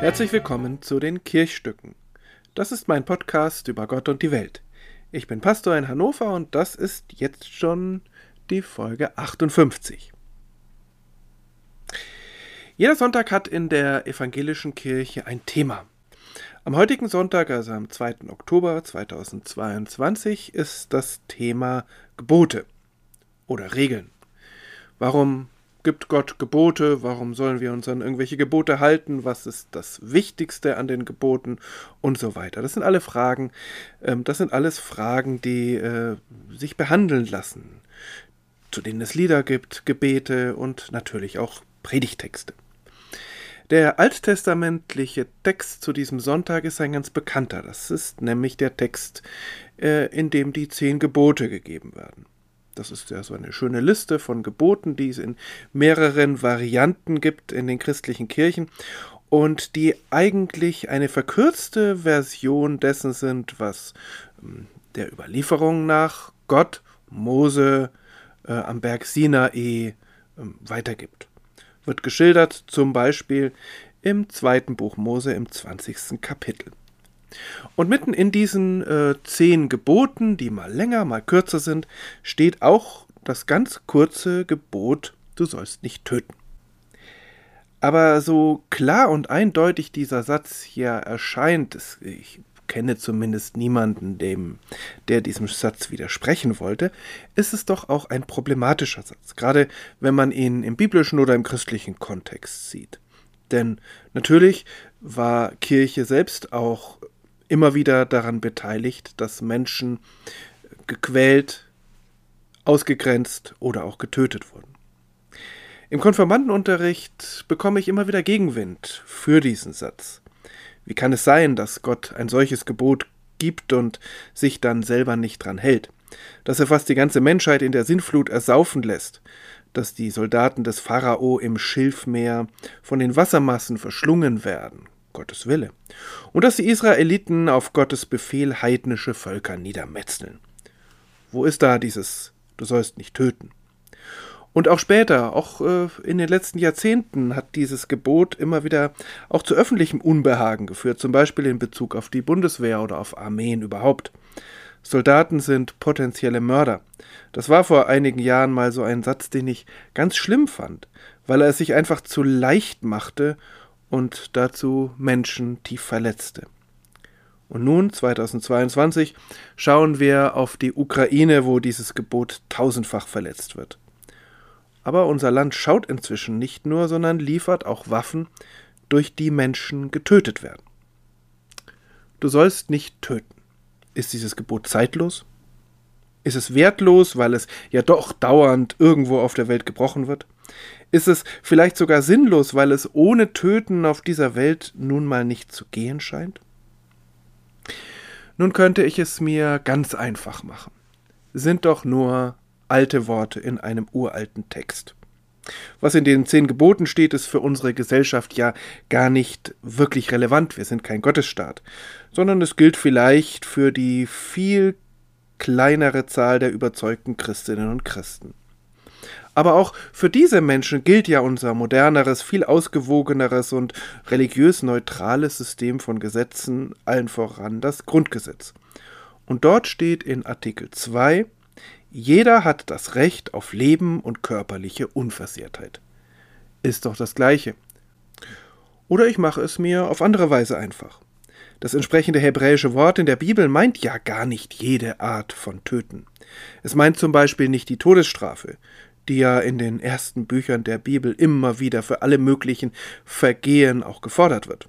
Herzlich willkommen zu den Kirchstücken. Das ist mein Podcast über Gott und die Welt. Ich bin Pastor in Hannover und das ist jetzt schon die Folge 58. Jeder Sonntag hat in der evangelischen Kirche ein Thema. Am heutigen Sonntag, also am 2. Oktober 2022, ist das Thema Gebote oder Regeln. Warum gibt Gott Gebote? Warum sollen wir uns an irgendwelche Gebote halten? Was ist das Wichtigste an den Geboten? Und so weiter. Das sind alle Fragen, ähm, das sind alles Fragen, die äh, sich behandeln lassen, zu denen es Lieder gibt, Gebete und natürlich auch Predigtexte. Der alttestamentliche Text zu diesem Sonntag ist ein ganz bekannter. Das ist nämlich der Text, äh, in dem die zehn Gebote gegeben werden. Das ist ja so eine schöne Liste von Geboten, die es in mehreren Varianten gibt in den christlichen Kirchen und die eigentlich eine verkürzte Version dessen sind, was ähm, der Überlieferung nach Gott Mose äh, am Berg Sinai äh, weitergibt. Wird geschildert zum Beispiel im zweiten Buch Mose im 20. Kapitel. Und mitten in diesen äh, zehn Geboten, die mal länger, mal kürzer sind, steht auch das ganz kurze Gebot, du sollst nicht töten. Aber so klar und eindeutig dieser Satz hier erscheint, ich kenne zumindest niemanden, dem, der diesem Satz widersprechen wollte, ist es doch auch ein problematischer Satz, gerade wenn man ihn im biblischen oder im christlichen Kontext sieht. Denn natürlich war Kirche selbst auch immer wieder daran beteiligt, dass Menschen gequält, ausgegrenzt oder auch getötet wurden. Im Konfirmandenunterricht bekomme ich immer wieder Gegenwind für diesen Satz. Wie kann es sein, dass Gott ein solches Gebot gibt und sich dann selber nicht dran hält? Dass er fast die ganze Menschheit in der Sinnflut ersaufen lässt? Dass die Soldaten des Pharao im Schilfmeer von den Wassermassen verschlungen werden? Gottes Wille, und dass die Israeliten auf Gottes Befehl heidnische Völker niedermetzeln. Wo ist da dieses Du sollst nicht töten? Und auch später, auch äh, in den letzten Jahrzehnten, hat dieses Gebot immer wieder auch zu öffentlichem Unbehagen geführt, zum Beispiel in Bezug auf die Bundeswehr oder auf Armeen überhaupt. Soldaten sind potenzielle Mörder. Das war vor einigen Jahren mal so ein Satz, den ich ganz schlimm fand, weil er es sich einfach zu leicht machte und dazu Menschen tief verletzte. Und nun, 2022, schauen wir auf die Ukraine, wo dieses Gebot tausendfach verletzt wird. Aber unser Land schaut inzwischen nicht nur, sondern liefert auch Waffen, durch die Menschen getötet werden. Du sollst nicht töten. Ist dieses Gebot zeitlos? Ist es wertlos, weil es ja doch dauernd irgendwo auf der Welt gebrochen wird? Ist es vielleicht sogar sinnlos, weil es ohne Töten auf dieser Welt nun mal nicht zu gehen scheint? Nun könnte ich es mir ganz einfach machen. Sind doch nur alte Worte in einem uralten Text. Was in den zehn Geboten steht, ist für unsere Gesellschaft ja gar nicht wirklich relevant. Wir sind kein Gottesstaat, sondern es gilt vielleicht für die viel kleinere Zahl der überzeugten Christinnen und Christen. Aber auch für diese Menschen gilt ja unser moderneres, viel ausgewogeneres und religiös neutrales System von Gesetzen, allen voran das Grundgesetz. Und dort steht in Artikel 2, jeder hat das Recht auf Leben und körperliche Unversehrtheit. Ist doch das Gleiche. Oder ich mache es mir auf andere Weise einfach. Das entsprechende hebräische Wort in der Bibel meint ja gar nicht jede Art von Töten. Es meint zum Beispiel nicht die Todesstrafe, die ja in den ersten Büchern der Bibel immer wieder für alle möglichen Vergehen auch gefordert wird.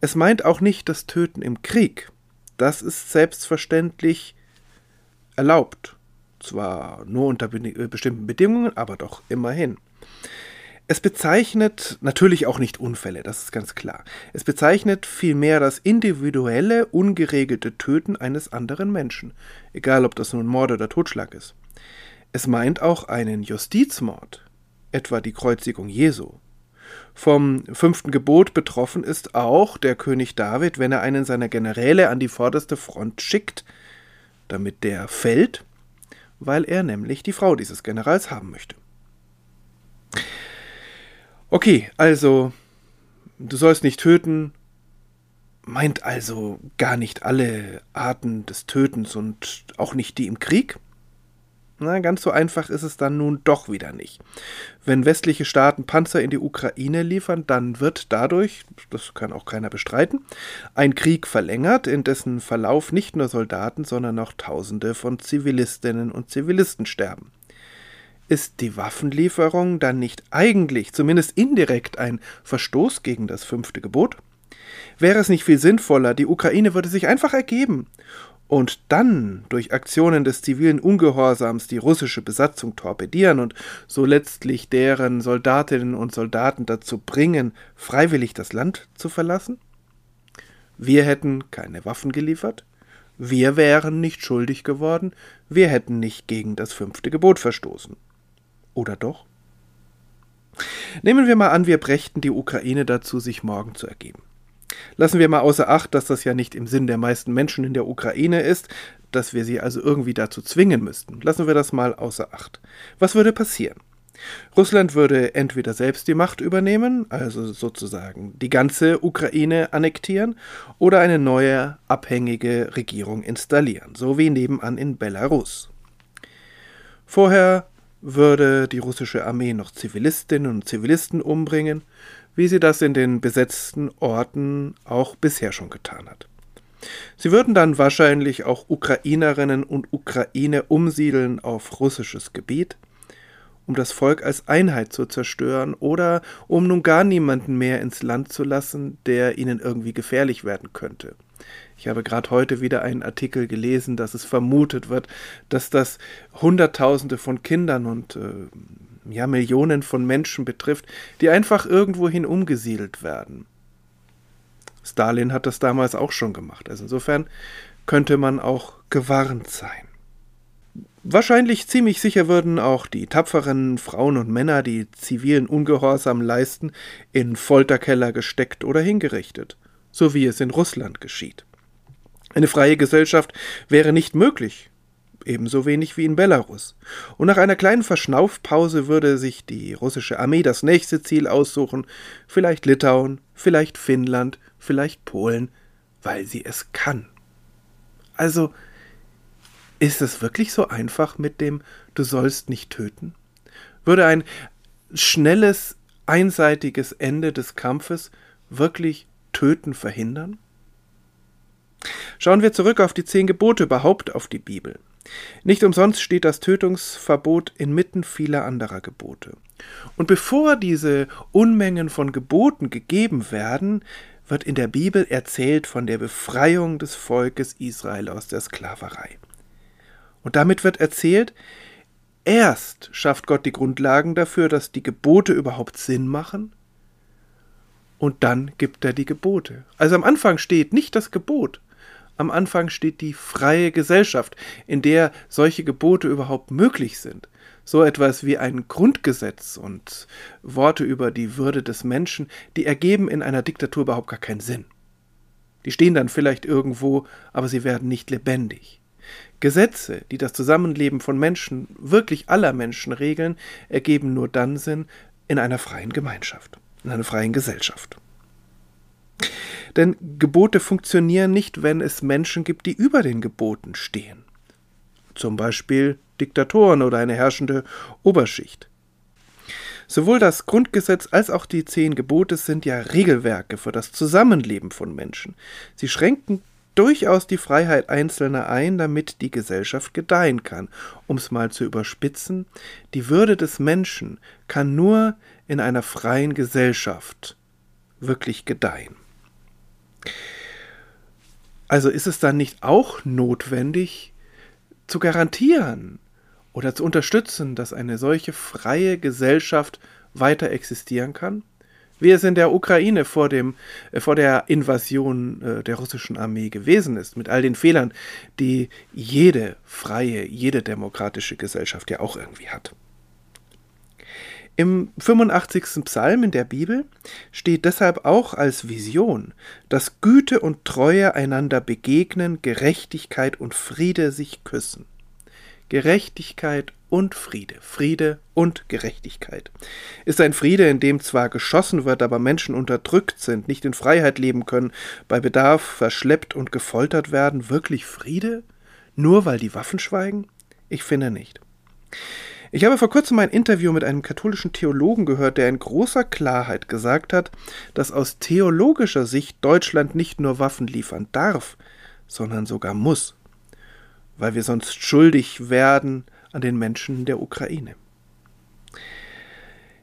Es meint auch nicht das Töten im Krieg. Das ist selbstverständlich erlaubt. Zwar nur unter äh, bestimmten Bedingungen, aber doch immerhin. Es bezeichnet natürlich auch nicht Unfälle, das ist ganz klar. Es bezeichnet vielmehr das individuelle, ungeregelte Töten eines anderen Menschen, egal ob das nun Mord oder Totschlag ist. Es meint auch einen Justizmord, etwa die Kreuzigung Jesu. Vom fünften Gebot betroffen ist auch der König David, wenn er einen seiner Generäle an die vorderste Front schickt, damit der fällt, weil er nämlich die Frau dieses Generals haben möchte. Okay, also Du sollst nicht töten, meint also gar nicht alle Arten des Tötens und auch nicht die im Krieg? Na, ganz so einfach ist es dann nun doch wieder nicht. Wenn westliche Staaten Panzer in die Ukraine liefern, dann wird dadurch, das kann auch keiner bestreiten, ein Krieg verlängert, in dessen Verlauf nicht nur Soldaten, sondern auch Tausende von Zivilistinnen und Zivilisten sterben. Ist die Waffenlieferung dann nicht eigentlich, zumindest indirekt, ein Verstoß gegen das fünfte Gebot? Wäre es nicht viel sinnvoller, die Ukraine würde sich einfach ergeben und dann durch Aktionen des zivilen Ungehorsams die russische Besatzung torpedieren und so letztlich deren Soldatinnen und Soldaten dazu bringen, freiwillig das Land zu verlassen? Wir hätten keine Waffen geliefert, wir wären nicht schuldig geworden, wir hätten nicht gegen das fünfte Gebot verstoßen. Oder doch? Nehmen wir mal an, wir brächten die Ukraine dazu, sich morgen zu ergeben. Lassen wir mal außer Acht, dass das ja nicht im Sinn der meisten Menschen in der Ukraine ist, dass wir sie also irgendwie dazu zwingen müssten. Lassen wir das mal außer Acht. Was würde passieren? Russland würde entweder selbst die Macht übernehmen, also sozusagen die ganze Ukraine annektieren, oder eine neue abhängige Regierung installieren, so wie nebenan in Belarus. Vorher würde die russische Armee noch Zivilistinnen und Zivilisten umbringen, wie sie das in den besetzten Orten auch bisher schon getan hat. Sie würden dann wahrscheinlich auch Ukrainerinnen und Ukraine umsiedeln auf russisches Gebiet, um das Volk als Einheit zu zerstören oder um nun gar niemanden mehr ins Land zu lassen, der ihnen irgendwie gefährlich werden könnte. Ich habe gerade heute wieder einen Artikel gelesen, dass es vermutet wird, dass das Hunderttausende von Kindern und äh, ja, Millionen von Menschen betrifft, die einfach irgendwohin umgesiedelt werden. Stalin hat das damals auch schon gemacht. Also insofern könnte man auch gewarnt sein. Wahrscheinlich ziemlich sicher würden auch die tapferen Frauen und Männer, die zivilen Ungehorsam leisten, in Folterkeller gesteckt oder hingerichtet, so wie es in Russland geschieht. Eine freie Gesellschaft wäre nicht möglich, ebenso wenig wie in Belarus. Und nach einer kleinen Verschnaufpause würde sich die russische Armee das nächste Ziel aussuchen, vielleicht Litauen, vielleicht Finnland, vielleicht Polen, weil sie es kann. Also, ist es wirklich so einfach mit dem Du sollst nicht töten? Würde ein schnelles, einseitiges Ende des Kampfes wirklich Töten verhindern? Schauen wir zurück auf die zehn Gebote, überhaupt auf die Bibel. Nicht umsonst steht das Tötungsverbot inmitten vieler anderer Gebote. Und bevor diese Unmengen von Geboten gegeben werden, wird in der Bibel erzählt von der Befreiung des Volkes Israel aus der Sklaverei. Und damit wird erzählt, erst schafft Gott die Grundlagen dafür, dass die Gebote überhaupt Sinn machen, und dann gibt er die Gebote. Also am Anfang steht nicht das Gebot, am Anfang steht die freie Gesellschaft, in der solche Gebote überhaupt möglich sind. So etwas wie ein Grundgesetz und Worte über die Würde des Menschen, die ergeben in einer Diktatur überhaupt gar keinen Sinn. Die stehen dann vielleicht irgendwo, aber sie werden nicht lebendig. Gesetze, die das Zusammenleben von Menschen, wirklich aller Menschen regeln, ergeben nur dann Sinn in einer freien Gemeinschaft, in einer freien Gesellschaft. Denn Gebote funktionieren nicht, wenn es Menschen gibt, die über den Geboten stehen. Zum Beispiel Diktatoren oder eine herrschende Oberschicht. Sowohl das Grundgesetz als auch die zehn Gebote sind ja Regelwerke für das Zusammenleben von Menschen. Sie schränken durchaus die Freiheit Einzelner ein, damit die Gesellschaft gedeihen kann. Um es mal zu überspitzen, die Würde des Menschen kann nur in einer freien Gesellschaft wirklich gedeihen. Also ist es dann nicht auch notwendig zu garantieren oder zu unterstützen, dass eine solche freie Gesellschaft weiter existieren kann? Wie es in der Ukraine vor, dem, äh, vor der Invasion äh, der russischen Armee gewesen ist, mit all den Fehlern, die jede freie, jede demokratische Gesellschaft ja auch irgendwie hat. Im 85. Psalm in der Bibel steht deshalb auch als Vision, dass Güte und Treue einander begegnen, Gerechtigkeit und Friede sich küssen. Gerechtigkeit und Friede, Friede und Gerechtigkeit. Ist ein Friede, in dem zwar geschossen wird, aber Menschen unterdrückt sind, nicht in Freiheit leben können, bei Bedarf verschleppt und gefoltert werden, wirklich Friede? Nur weil die Waffen schweigen? Ich finde nicht. Ich habe vor kurzem ein Interview mit einem katholischen Theologen gehört, der in großer Klarheit gesagt hat, dass aus theologischer Sicht Deutschland nicht nur Waffen liefern darf, sondern sogar muss, weil wir sonst schuldig werden an den Menschen der Ukraine.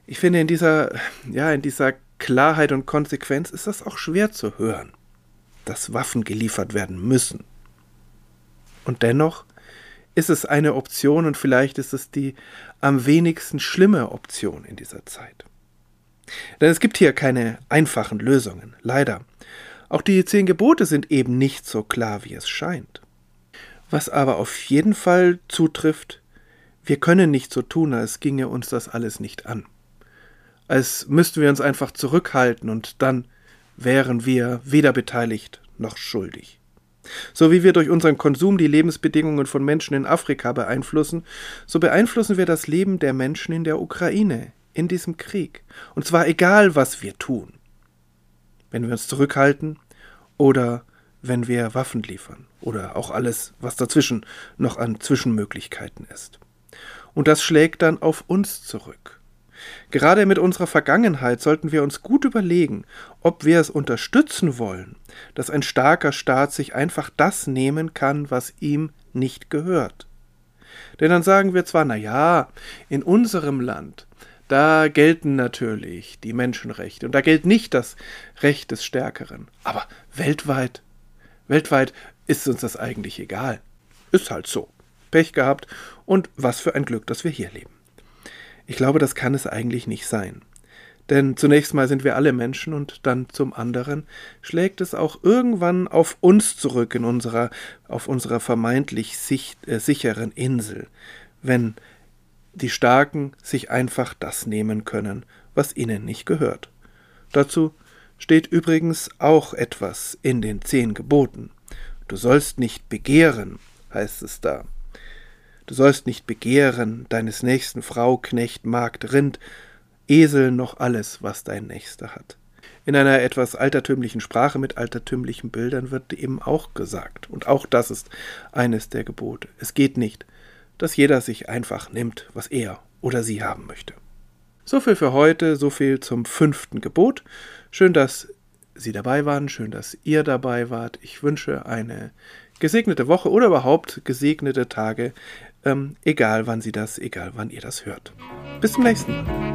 Ich finde, in dieser, ja, in dieser Klarheit und Konsequenz ist das auch schwer zu hören, dass Waffen geliefert werden müssen. Und dennoch ist es eine Option und vielleicht ist es die am wenigsten schlimme Option in dieser Zeit. Denn es gibt hier keine einfachen Lösungen, leider. Auch die zehn Gebote sind eben nicht so klar, wie es scheint. Was aber auf jeden Fall zutrifft, wir können nicht so tun, als ginge uns das alles nicht an. Als müssten wir uns einfach zurückhalten und dann wären wir weder beteiligt noch schuldig. So wie wir durch unseren Konsum die Lebensbedingungen von Menschen in Afrika beeinflussen, so beeinflussen wir das Leben der Menschen in der Ukraine, in diesem Krieg. Und zwar egal, was wir tun. Wenn wir uns zurückhalten oder wenn wir Waffen liefern oder auch alles, was dazwischen noch an Zwischenmöglichkeiten ist. Und das schlägt dann auf uns zurück. Gerade mit unserer Vergangenheit sollten wir uns gut überlegen, ob wir es unterstützen wollen, dass ein starker Staat sich einfach das nehmen kann, was ihm nicht gehört. Denn dann sagen wir zwar, na ja, in unserem Land, da gelten natürlich die Menschenrechte und da gilt nicht das Recht des Stärkeren. Aber weltweit, weltweit ist uns das eigentlich egal. Ist halt so. Pech gehabt und was für ein Glück, dass wir hier leben. Ich glaube, das kann es eigentlich nicht sein. Denn zunächst mal sind wir alle Menschen und dann zum anderen schlägt es auch irgendwann auf uns zurück in unserer, auf unserer vermeintlich sicht, äh, sicheren Insel, wenn die Starken sich einfach das nehmen können, was ihnen nicht gehört. Dazu steht übrigens auch etwas in den zehn Geboten. Du sollst nicht begehren, heißt es da. Du sollst nicht begehren deines nächsten Frau, Knecht, Magd, Rind, Esel noch alles, was dein Nächster hat. In einer etwas altertümlichen Sprache mit altertümlichen Bildern wird eben auch gesagt, und auch das ist eines der Gebote. Es geht nicht, dass jeder sich einfach nimmt, was er oder sie haben möchte. So viel für heute, so viel zum fünften Gebot. Schön, dass Sie dabei waren, schön, dass ihr dabei wart. Ich wünsche eine gesegnete Woche oder überhaupt gesegnete Tage, ähm, egal wann Sie das, egal wann ihr das hört. Bis zum nächsten Mal.